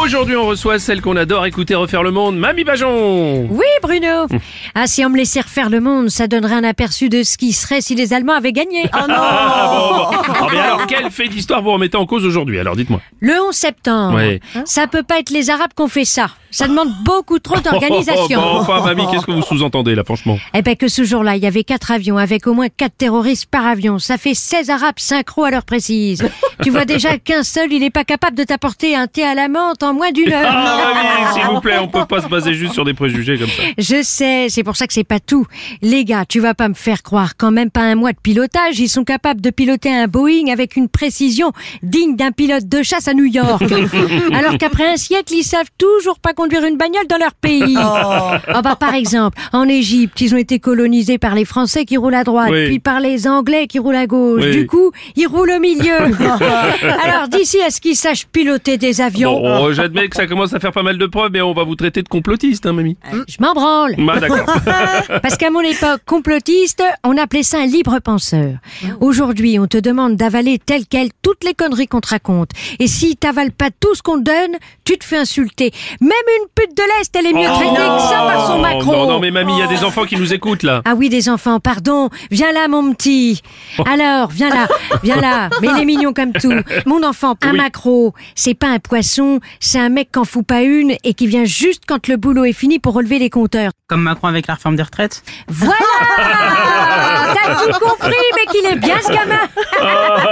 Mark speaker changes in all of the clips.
Speaker 1: Aujourd'hui, on reçoit celle qu'on adore écouter refaire le monde, Mamie Bajon.
Speaker 2: Oui, Bruno. Ah, si on me laissait refaire le monde, ça donnerait un aperçu de ce qui serait si les Allemands avaient gagné. Oh non
Speaker 1: Ah. Ah, mais alors, quel fait d'histoire vous remettez en cause aujourd'hui Alors, dites-moi.
Speaker 2: Le 11 septembre.
Speaker 1: Ouais.
Speaker 2: Ça peut pas être les Arabes qui ont fait ça. Ça demande beaucoup trop
Speaker 1: Oh,
Speaker 2: d'organisation.
Speaker 1: bon, enfin, Mamie, qu'est-ce que vous sous-entendez là, franchement?
Speaker 2: Eh ben que ce jour-là, il y avait quatre avions avec au moins quatre terroristes par avion. Ça fait 16 Arabes synchro à l'heure précise. tu vois déjà qu'un seul, il est pas capable de t'apporter un thé à la menthe en moins d'une heure.
Speaker 1: Ah, s'il vous plaît, on peut pas se baser juste sur des préjugés comme ça.
Speaker 2: Je sais, c'est pour ça que c'est pas tout. Les gars, tu vas pas me faire croire qu'en même pas un mois de pilotage, ils sont capables de piloter un Boeing avec une précision digne d'un pilote de chasse à New York. Alors qu'après un siècle, ils savent toujours pas conduire une bagnole dans leur pays. Oh. bah par exemple, en Égypte, ils ont été colonisés par les Français qui roulent à droite,
Speaker 1: Oui.
Speaker 2: puis par les Anglais qui roulent à gauche.
Speaker 1: Oui.
Speaker 2: Du coup, ils roulent au milieu. Alors d'ici à ce qu'ils sachent piloter des avions,
Speaker 1: Bon, oh, j'admets que ça commence à faire pas mal de preuves, mais on va vous traiter de complotiste, hein, Mamie
Speaker 2: je m'en branle.
Speaker 1: Bah, d'accord.
Speaker 2: Parce qu'à mon époque complotiste, on appelait ça un libre penseur. Aujourd'hui, on te demande d'avaler tel quel toutes les conneries qu'on te raconte. Et si t'avales pas tout ce qu'on te donne, tu te fais insulter. Même une pute de l'Est, elle est mieux traitée que ça par son
Speaker 1: Oh,
Speaker 2: macro.
Speaker 1: Non, non, mais Mamie, il y a des enfants qui nous écoutent là.
Speaker 2: Ah oui, des enfants, pardon. Viens là, mon petit. Alors, viens là, viens là. Mais il est mignon comme tout. Mon enfant, un
Speaker 1: Oui.
Speaker 2: macro, c'est pas un poisson, c'est un mec qui en fout pas une et qui vient juste quand le boulot est fini pour relever les compteurs.
Speaker 3: Comme Macron avec la réforme des retraites.
Speaker 2: Voilà! T'as tout compris, mais qu'il est bien ce gamin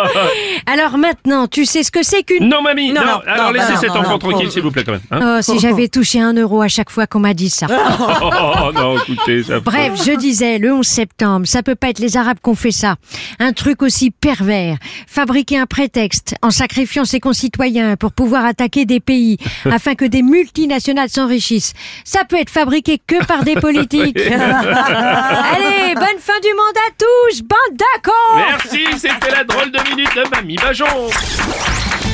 Speaker 2: Alors maintenant, tu sais ce que c'est qu'une...
Speaker 1: Non, Mamie, non,
Speaker 3: non,
Speaker 1: alors
Speaker 3: non,
Speaker 1: laissez cet enfant tranquille, s'il vous plaît, quand même. hein.
Speaker 2: Oh, si j'avais touché un euro à chaque fois qu'on m'a dit ça.
Speaker 1: Oh, oh, non, écoutez, ça.
Speaker 2: Bref, je disais, le 11 septembre, ça peut pas être les Arabes qui ont fait ça. Un truc aussi pervers. Fabriquer un prétexte en sacrifiant ses concitoyens pour pouvoir attaquer des pays afin que des multinationales s'enrichissent. Ça peut être fabriqué que par des politiques. Allez, bonne fin du monde à tous, bande d'accord
Speaker 1: Merci, c'était la drôle de minute de Mamie Bajon.